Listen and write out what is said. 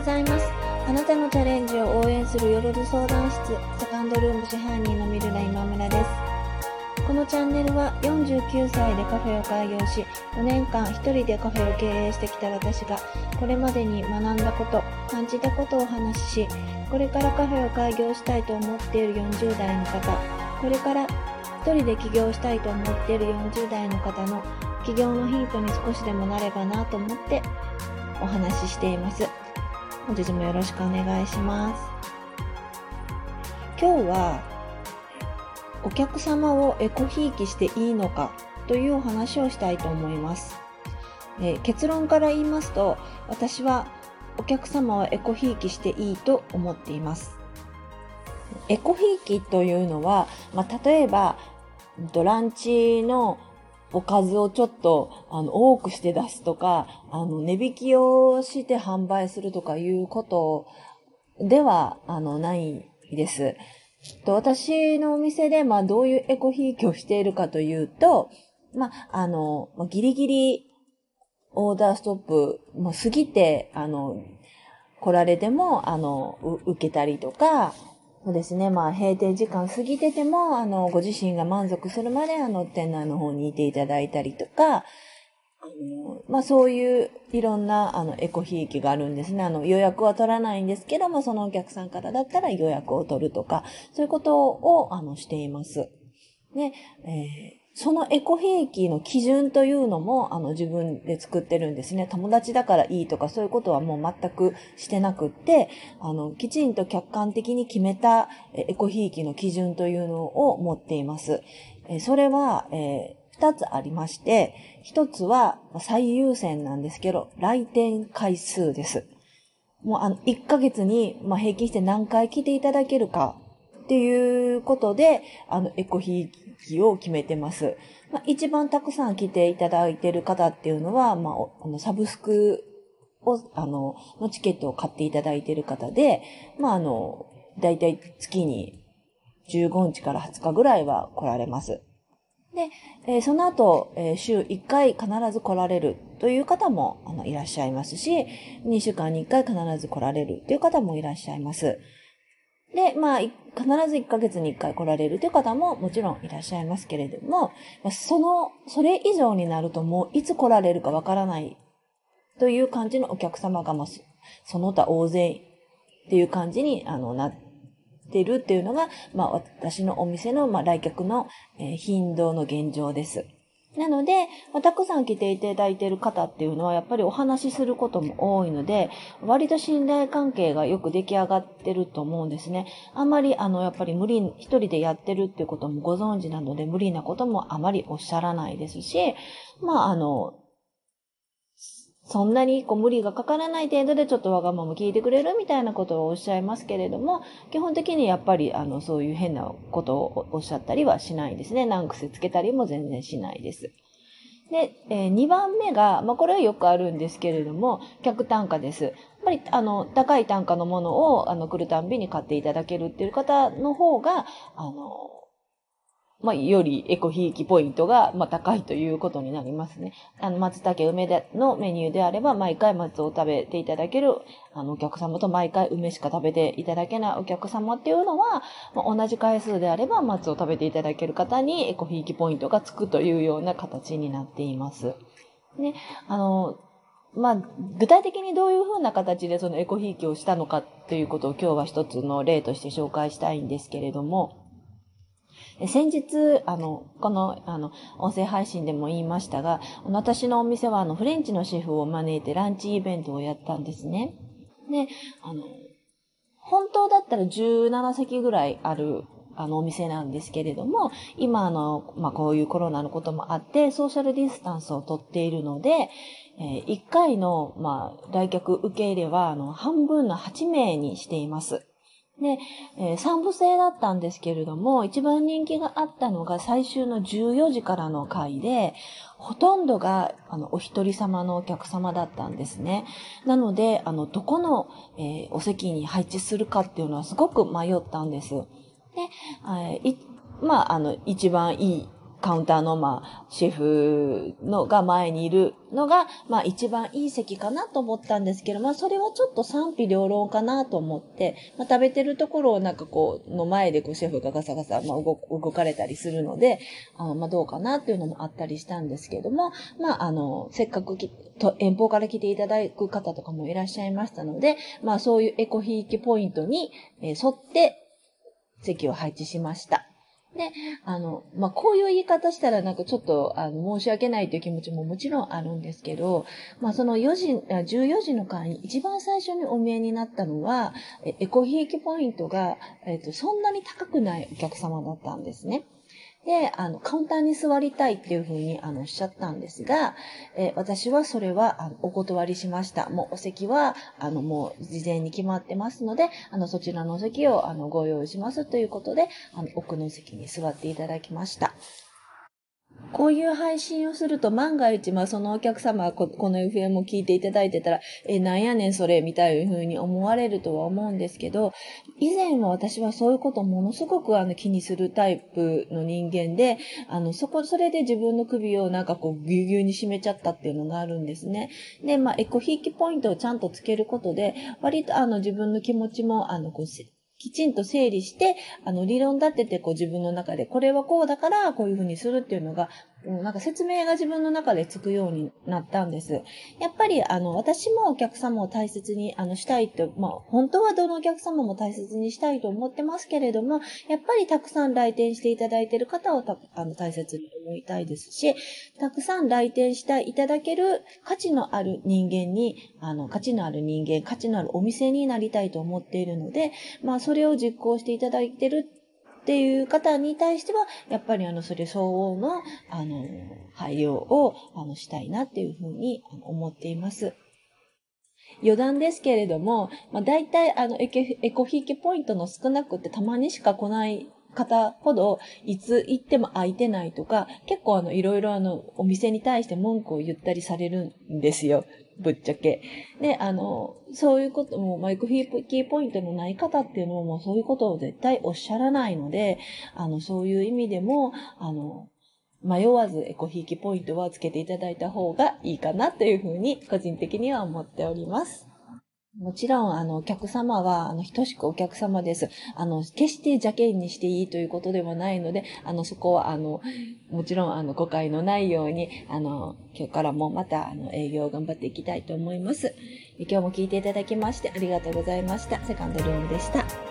ございます。あなたのチャレンジを応援する夜の相談室、セカンドルーム支配人のミルラ今村です。このチャンネルは49歳でカフェを開業し、4年間一人でカフェを経営してきた私が、これまでに学んだこと、感じたことをお話しし、これからカフェを開業したいと思っている40代の方、これから一人で起業したいと思っている40代の方の起業のヒントに少しでもなればなと思ってお話ししています。本日もよろしくお願いします。今日はお客様をエコひいきしていいのかというお話をしたいと思います。えー結論から言いますと、私はお客様はエコひいきしていいと思っています。エコひいきというのは、まあ、例えば、うんとランチのおかずをちょっとあの多くして出すとか、あの値引きをして販売するとかいうことではあのないです。と私のお店で、まあ、どういうエコひいきをしているかというと、まあ、あの、ギリギリオーダーストップ、もう過ぎて、あの、来られても、あの、受けたりとか、そうですね、まあ、閉店時間過ぎてても、あの、ご自身が満足するまで、あの、店内の方にいていただいたりとか、あの、まあ、そういういろんな、あの、エコひいきがあるんですね。あの、予約は取らないんですけども、そのお客さんからだったら予約を取るとか、そういうことを、あの、しています。ね、えーそのエコひいきの基準というのも、あの、自分で作ってるんですね。友達だからいいとか、そういうことはもう全くしてなくって、あの、きちんと客観的に決めたエコひいきの基準というのを持っています。えそれは、えー二つありまして、一つは最優先なんですけど、来店回数です。もうあの、1ヶ月に、ま、平均して何回来ていただけるかっていうことで、あの、エコひいきを決めてます。まあ、一番たくさん来ていただいている方っていうのは、まあ、あの、サブスクを、あの、のチケットを買っていただいている方で、まあ、あの、だいたい月に15日から20日ぐらいは来られます。で、えーその後、えー週1回必ず来られるという方もあのいらっしゃいますし、2週間に1回必ず来られるという方もいらっしゃいます。で、まあ、必ず1ヶ月に1回来られるという方ももちろんいらっしゃいますけれども、その、それ以上になるともういつ来られるかわからないという感じのお客様が、まあ、その他大勢っていう感じにあのなってるっていうのが、まあ、私のお店の、まあ、来客の、頻度の現状です。なので、たくさん来ていただいている方っていうのは、やっぱりお話しすることも多いので、割と信頼関係がよく出来上がってると思うんですね。あんまり、あの、やっぱり無理、一人でやってるっていうこともご存知なので、無理なこともあまりおっしゃらないですし、まあ、あの、そんなにこう無理がかからない程度でちょっとわがまま聞いてくれるみたいなことをおっしゃいますけれども、基本的にやっぱりあのそういう変なことをおっしゃったりはしないですね。難癖つけたりも全然しないです。で、え2番目が、まあ、これはよくあるんですけれども、客単価です。やっぱり、あの、高い単価のものを、あの、来るたんびに買っていただけるっていう方の方が、あの、まあ、よりエコひいきポイントが、まあ、高いということになりますね。あの、松茸梅でのメニューであれば、毎回松を食べていただける、あの、お客様と毎回梅しか食べていただけないお客様っていうのは、まあ、同じ回数であれば、松を食べていただける方にエコひいきポイントがつくというような形になっています。ね、あの、まあ、具体的にどういうふうな形でそのエコひいきをしたのかっていうことを今日は一つの例として紹介したいんですけれども、え先日、あの、この、あの、音声配信でも言いましたが、私のお店は、あの、フレンチのシェフを招いてランチイベントをやったんですね。で、あの、本当だったら17席ぐらいある、あの、お店なんですけれども、今、あの、まあ、こういうコロナのこともあって、ソーシャルディスタンスをとっているので、え1回の、まあ、来客受け入れは、あの、半分の8名にしています。で、えー、3部制だったんですけれども、一番人気があったのが最終の14時からの回で、ほとんどが、あの、お一人様のお客様だったんですね。なので、あの、どこの、えーお席に配置するかっていうのはすごく迷ったんです。で、えーいまあ、あの、一番いいカウンターの、まあ、シェフのが前にいるのが、まあ、一番いい席かなと思ったんですけど、まあ、それはちょっと賛否両論かなと思って、まあ、食べてるところをなんかこう、の前でこう、シェフがガサガサ、まあ、動、動かれたりするので、あまあ、どうかなっていうのもあったりしたんですけども、まあ、あの、せっかくきと遠方から来ていただく方とかもいらっしゃいましたので、まあ、そういうエコひいきポイントに、え、沿って席を配置しました。で、あの、まあ、こういう言い方したらなんかちょっと、あの、申し訳ないという気持ちももちろんあるんですけど、まあ、その4時、14時の会に一番最初にお見えになったのは、エコひいきポイントが、えっ、と、そんなに高くないお客様だったんですね。で、あの、カウンターに座りたいっていうふうに、あの、おっしゃったんですが、え私はそれは、あの、お断りしました。もう、お席は、あの、もう、事前に決まってますので、あの、そちらのお席を、あの、ご用意しますということで、あの、奥の席に座っていただきました。こういう配信をすると万が一、まあそのお客様はこの FM を聞いていただいてたら、え、なんやねんそれ、みたいな風に思われるとは思うんですけど、以前は私はそういうことをものすごくあの気にするタイプの人間で、あの、そこ、それで自分の首をなんかこうぎゅうぎゅうに締めちゃったっていうのがあるんですね。で、まあエコひいきポイントをちゃんとつけることで、割とあの自分の気持ちもあのこうきちんと整理して、あの、理論立てて、こう自分の中で、これはこうだから、こういうふうにするっていうのが、なんか説明が自分の中でつくようになったんです。やっぱり、あの、私もお客様を大切に、あの、したいと、まあ、本当はどのお客様も大切にしたいと思ってますけれども、やっぱりたくさん来店していただいている方をたあの大切に思いたいですし、たくさん来店していただける価値のある人間に、あの、価値のある人間、価値のあるお店になりたいと思っているので、まあ、それを実行していただいているっていう方に対しては、やっぱりあの、それ相応の、あの、配慮を、あの、したいなっていうふうに思っています。余談ですけれども、まあ、大体あのエコひいきポイントの少なくてたまにしか来ない方ほど、いつ行っても空いてないとか、結構あの、いろいろあの、お店に対して文句を言ったりされるんですよ。ぶっちゃけ。で、あの、そういうことも、マイクフィーキーポイントのない方っていうのも、もうそういうことを絶対おっしゃらないので、あの、そういう意味でも、あの、迷わずエコひいきポイントはつけていただいた方がいいかなというふうに個人的には思っております。もちろん、あの、お客様は、あの、等しくお客様です。あの、決して邪険にしていいということではないので、あの、そこは、あの、もちろん、あの、誤解のないように、あの、今日からもまた、あの、営業を頑張っていきたいと思います。今日も聞いていただきましてありがとうございました。セカンドルームでした。